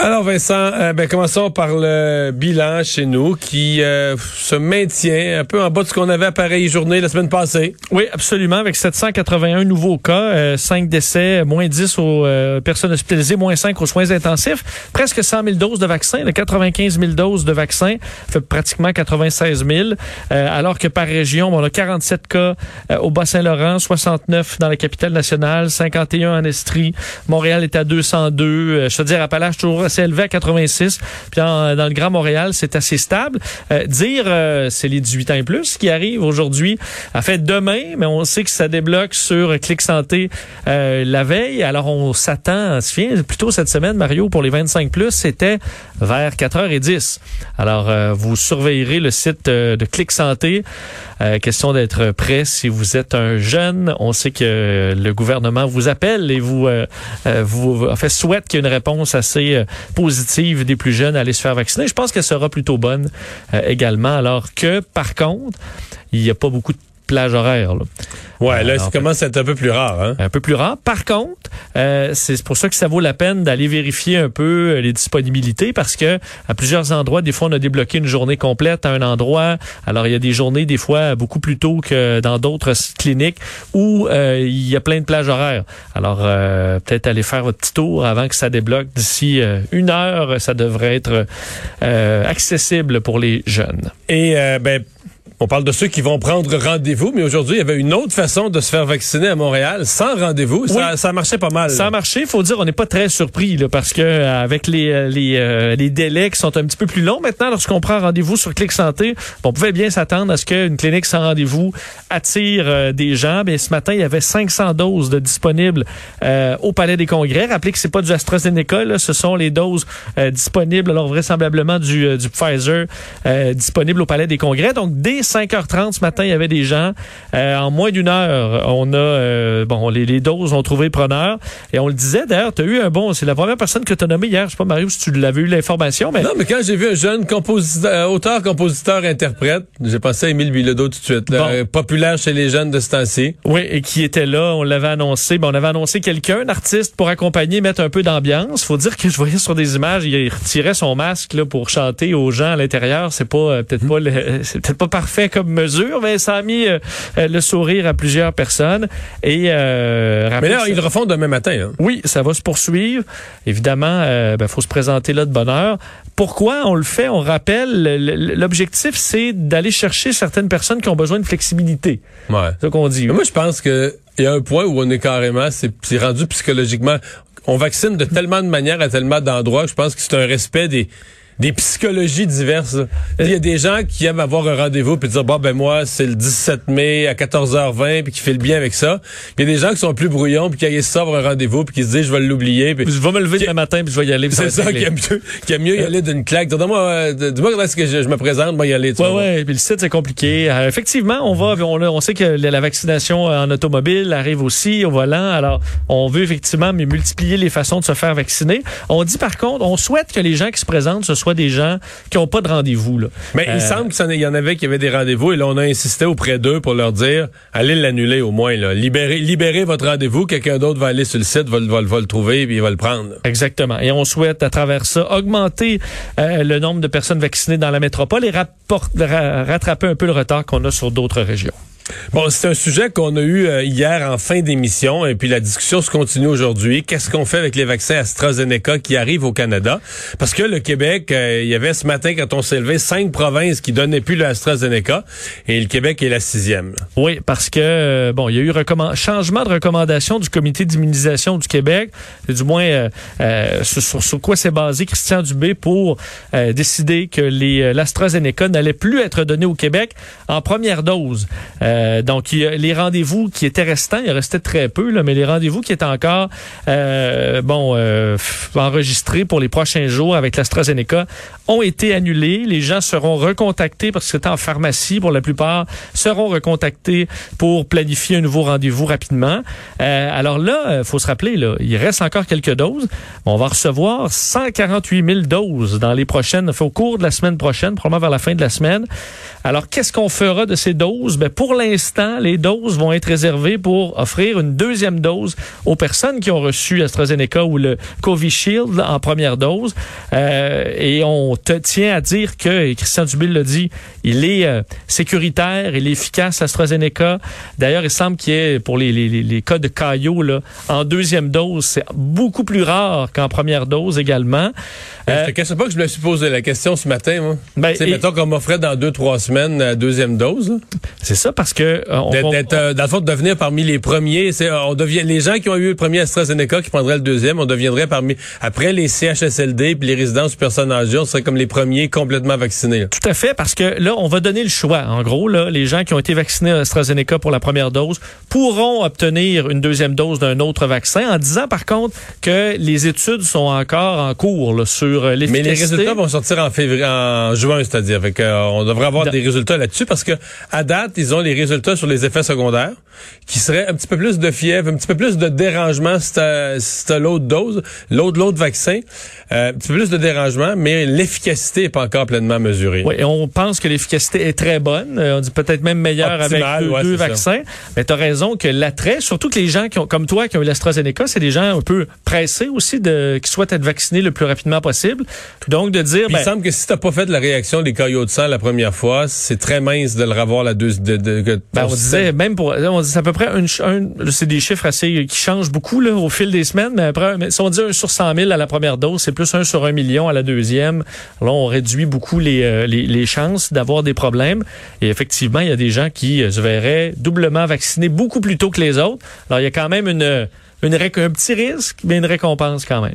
Alors Vincent, euh, ben, commençons par le bilan chez nous qui euh, se maintient un peu en bas de ce qu'on avait à pareille journée la semaine passée. Oui, absolument, avec 781 nouveaux cas, 5 euh, décès, moins 10 aux personnes hospitalisées, moins 5 aux soins intensifs, presque 100 000 doses de vaccins, 95 000 doses de vaccins, fait pratiquement 96 000, alors que par région, on a 47 cas au Bas-Saint-Laurent, 69 dans la capitale nationale, 51 en Estrie, Montréal est à 202, je veux dire, Appalaches toujours s'est élevé à 86. Puis dans le Grand Montréal, c'est assez stable. Euh, dire, euh, c'est les 18 ans et plus qui arrivent aujourd'hui. En fait, demain, mais on sait que ça débloque sur Clic Santé euh, la veille. Alors, on s'attend, se souvient, plutôt cette semaine, Mario, pour les 25 plus, c'était vers 4h10. Alors, vous surveillerez le site de Clic Santé. question d'être prêt si vous êtes un jeune. On sait que le gouvernement vous appelle et vous, vous en fait, souhaite qu'il y ait une réponse assez positive des plus jeunes à aller se faire vacciner. Je pense qu'elle sera plutôt bonne euh, également. Alors que, par contre, il n'y a pas beaucoup de plage horaire. Là. Ouais, là, ça commence à être un peu plus rare. Hein? Un peu plus rare. Par contre, euh, c'est pour ça que ça vaut la peine d'aller vérifier un peu euh, les disponibilités parce que à plusieurs endroits, des fois, on a débloqué une journée complète à un endroit. Alors, il y a des journées, des fois, beaucoup plus tôt que dans d'autres cliniques où euh, il y a plein de plages horaires. Alors, euh, peut-être aller faire votre petit tour avant que ça débloque. D'ici une heure, ça devrait être accessible pour les jeunes. Et, ben, on parle de ceux qui vont prendre rendez-vous, mais aujourd'hui, il y avait une autre façon de se faire vacciner à Montréal sans rendez-vous. Ça, ça marchait pas mal. Ça a marché. Faut dire, on n'est pas très surpris là, parce que euh, avec les euh, les, euh, les délais qui sont un petit peu plus longs maintenant, lorsqu'on prend rendez-vous sur Clic Santé, on pouvait bien s'attendre à ce qu'une clinique sans rendez-vous attire des gens. Mais ce matin, il y avait 500 doses de disponibles au Palais des Congrès. Rappelez que c'est pas du AstraZeneca, là, ce sont les doses disponibles, alors vraisemblablement du, du Pfizer disponibles au Palais des Congrès. Donc dès 5h30 ce matin, il y avait des gens. Euh, en moins d'une heure, on a euh, bon les, les, doses ont trouvé preneur. Et on le disait d'ailleurs, tu as eu un bon. C'est la première personne que tu as nommée hier. Je sais pas, Mario, si tu l'avais eu l'information. Mais... Non, mais quand j'ai vu un jeune compositeur, euh, auteur, compositeur, interprète, j'ai pensé à Émile Bilodeau tout de suite. populaire chez les jeunes de ce temps-ci. Oui, et qui était là. On l'avait annoncé. Bon, on avait annoncé quelqu'un, un artiste, pour accompagner, mettre un peu d'ambiance. Faut dire que je voyais sur des images, il retirait son masque là, pour chanter aux gens à l'intérieur. C'est pas peut-être pas c'est peut-être pas parfait comme mesure, mais ça a mis euh, euh, le sourire à plusieurs personnes. Et euh, mais là, ils le refont demain matin. Hein? Oui, ça va se poursuivil. Évidemment, il ben, faut se présenter là de bonne heure. Pourquoi on le fait? On rappelle, l'objectif, c'est d'aller chercher certaines personnes qui ont besoin de flexibilité. Ouais. C'est ce qu'on dit. moi, je pense que il y a un point où on est carrément, c'est rendu psychologiquement. On vaccine de tellement de manières à tellement d'endroits que je pense que c'est un respect des des psychologies diverses. Il y a des gens qui aiment avoir un rendez-vous puis dire bon ben moi c'est le 17 mai à 14h20 puis qui fait le bien avec ça. Puis il y a des gens qui sont plus brouillons puis qui ça avoir un rendez-vous puis qui se disent je vais l'oublier puis je vais me lever demain matin puis je vais y aller. C'est ça qui aime mieux qui aime mieux y aller d'une claque. Dis-moi euh, dis-moi comment est-ce que je, me présente, moi y aller. ouais ouais, puis le site c'est compliqué. Euh, effectivement, on va on, on, sait que la vaccination en automobile arrive aussi au volant. Alors, on veut effectivement mais multiplier les façons de se faire vacciner. On dit par contre, on souhaite que les gens qui se présentent ce des gens qui n'ont pas de rendez-vous. Mais il euh, semble qu'il y en avait qui avaient des rendez-vous et là, on a insisté auprès d'eux pour leur dire, allez l'annuler au moins. Là. Libérez, libérez votre rendez-vous. Quelqu'un d'autre va aller sur le site, va, le trouver et il va le prendre. Exactement. Et on souhaite, à travers ça, augmenter euh, le nombre de personnes vaccinées dans la métropole et rattraper un peu le retard qu'on a sur d'autres régions. Bon, c'est un sujet qu'on a eu euh, hier en fin d'émission et puis la discussion se continue aujourd'hui. Qu'est-ce qu'on fait avec les vaccins AstraZeneca qui arrivent au Canada? Parce que le Québec, euh, il y avait ce matin, quand on s'est levé, cinq provinces qui donnaient plus le AstraZeneca et le Québec est la sixième. Oui, parce que, euh, bon, il y a eu changement de recommandation du comité d'immunisation du Québec, du moins sur, sur, quoi s'est basé Christian Dubé pour décider que l'AstraZeneca n'allait plus être donné au Québec en première dose. Euh, donc, les rendez-vous qui étaient restants, il restait très peu, là, mais les rendez-vous qui étaient encore euh, bon euh, enregistrés pour les prochains jours avec l'AstraZeneca ont été annulés. Les gens seront recontactés parce que c'était en pharmacie pour la plupart, seront recontactés pour planifier un nouveau rendez-vous rapidement. alors là, faut se rappeler, là, il reste encore quelques doses. On va recevoir 148 000 doses dans les prochaines, au cours de la semaine prochaine, probablement vers la fin de la semaine. Alors, qu'est-ce qu'on fera de ces doses? Ben, pour l'instant, les doses vont être réservées pour offrir une deuxième dose aux personnes qui ont reçu AstraZeneca ou le Covishield en première dose. Euh, et on te tient à dire que, et Christian Dubé l'a dit, il est euh, sécuritaire, il est efficace, AstraZeneca. D'ailleurs, il semble qu'il y ait, pour les, les, les cas de caillot, là, en deuxième dose, c'est beaucoup plus rare qu'en première dose également. Euh, je te cache pas que je me suis posé la question ce matin, moi. Ben, et- mettons qu'on m'offrait dans deux, trois semaines la deuxième dose. C'est ça parce que euh, on, D'être, euh, dans le fond, de devenir parmi les premiers. C'est, on devient, les gens qui ont eu le premier AstraZeneca qui prendraient le deuxième, on deviendrait parmi, après les CHSLD puis les résidences personnes âgées, on serait comme les premiers complètement vaccinés. là. Tout à fait, parce que là, on va donner le choix. En gros, là, les gens qui ont été vaccinés à AstraZeneca pour la première dose pourront obtenir une deuxième dose d'un autre vaccin, en disant par contre que les études sont encore en cours là, sur euh, Mais les l'efficacité. résultats vont sortir en février, en juin, c'est-à-dire. Fait que, euh, on devrait avoir des résultats là-dessus parce que à date, ils ont les résultats sur les effets secondaires, qui seraient un petit peu plus de fièvre, un petit peu plus de dérangement si t'as si t'as l'autre dose, l'autre l'autre vaccin, euh, un petit peu plus de dérangement, mais l'efficacité est pas encore pleinement mesurée. Oui, et on pense que l'efficacité est très bonne. Euh, on dit peut-être même meilleure Optimale, avec deux, ouais, deux c'est ça. vaccins. Mais tu as raison que l'attrait, surtout que les gens qui ont, comme toi qui ont eu l'AstraZeneca, c'est des gens un peu pressés aussi de qui souhaitent être vaccinés le plus rapidement possible. Donc de dire Puis ben, il semble que si t'as pas fait de la réaction des caillots de sang la première fois, c'est très mince de le revoir la deuxième. De, Ben, on disait, même pour, on dit c'est à peu près un, c'est des chiffres assez, qui changent beaucoup, là, au fil des semaines, mais après, si on dit un sur 100 000 à la première dose, c'est plus un sur un million à la deuxième. Là, on réduit beaucoup les, euh, les, chances d'avoir des problèmes. Et effectivement, il y a des gens qui euh, se verraient doublement vaccinés beaucoup plus tôt que les autres. Alors, il y a quand même une, une, un petit risque, mais une récompense quand même.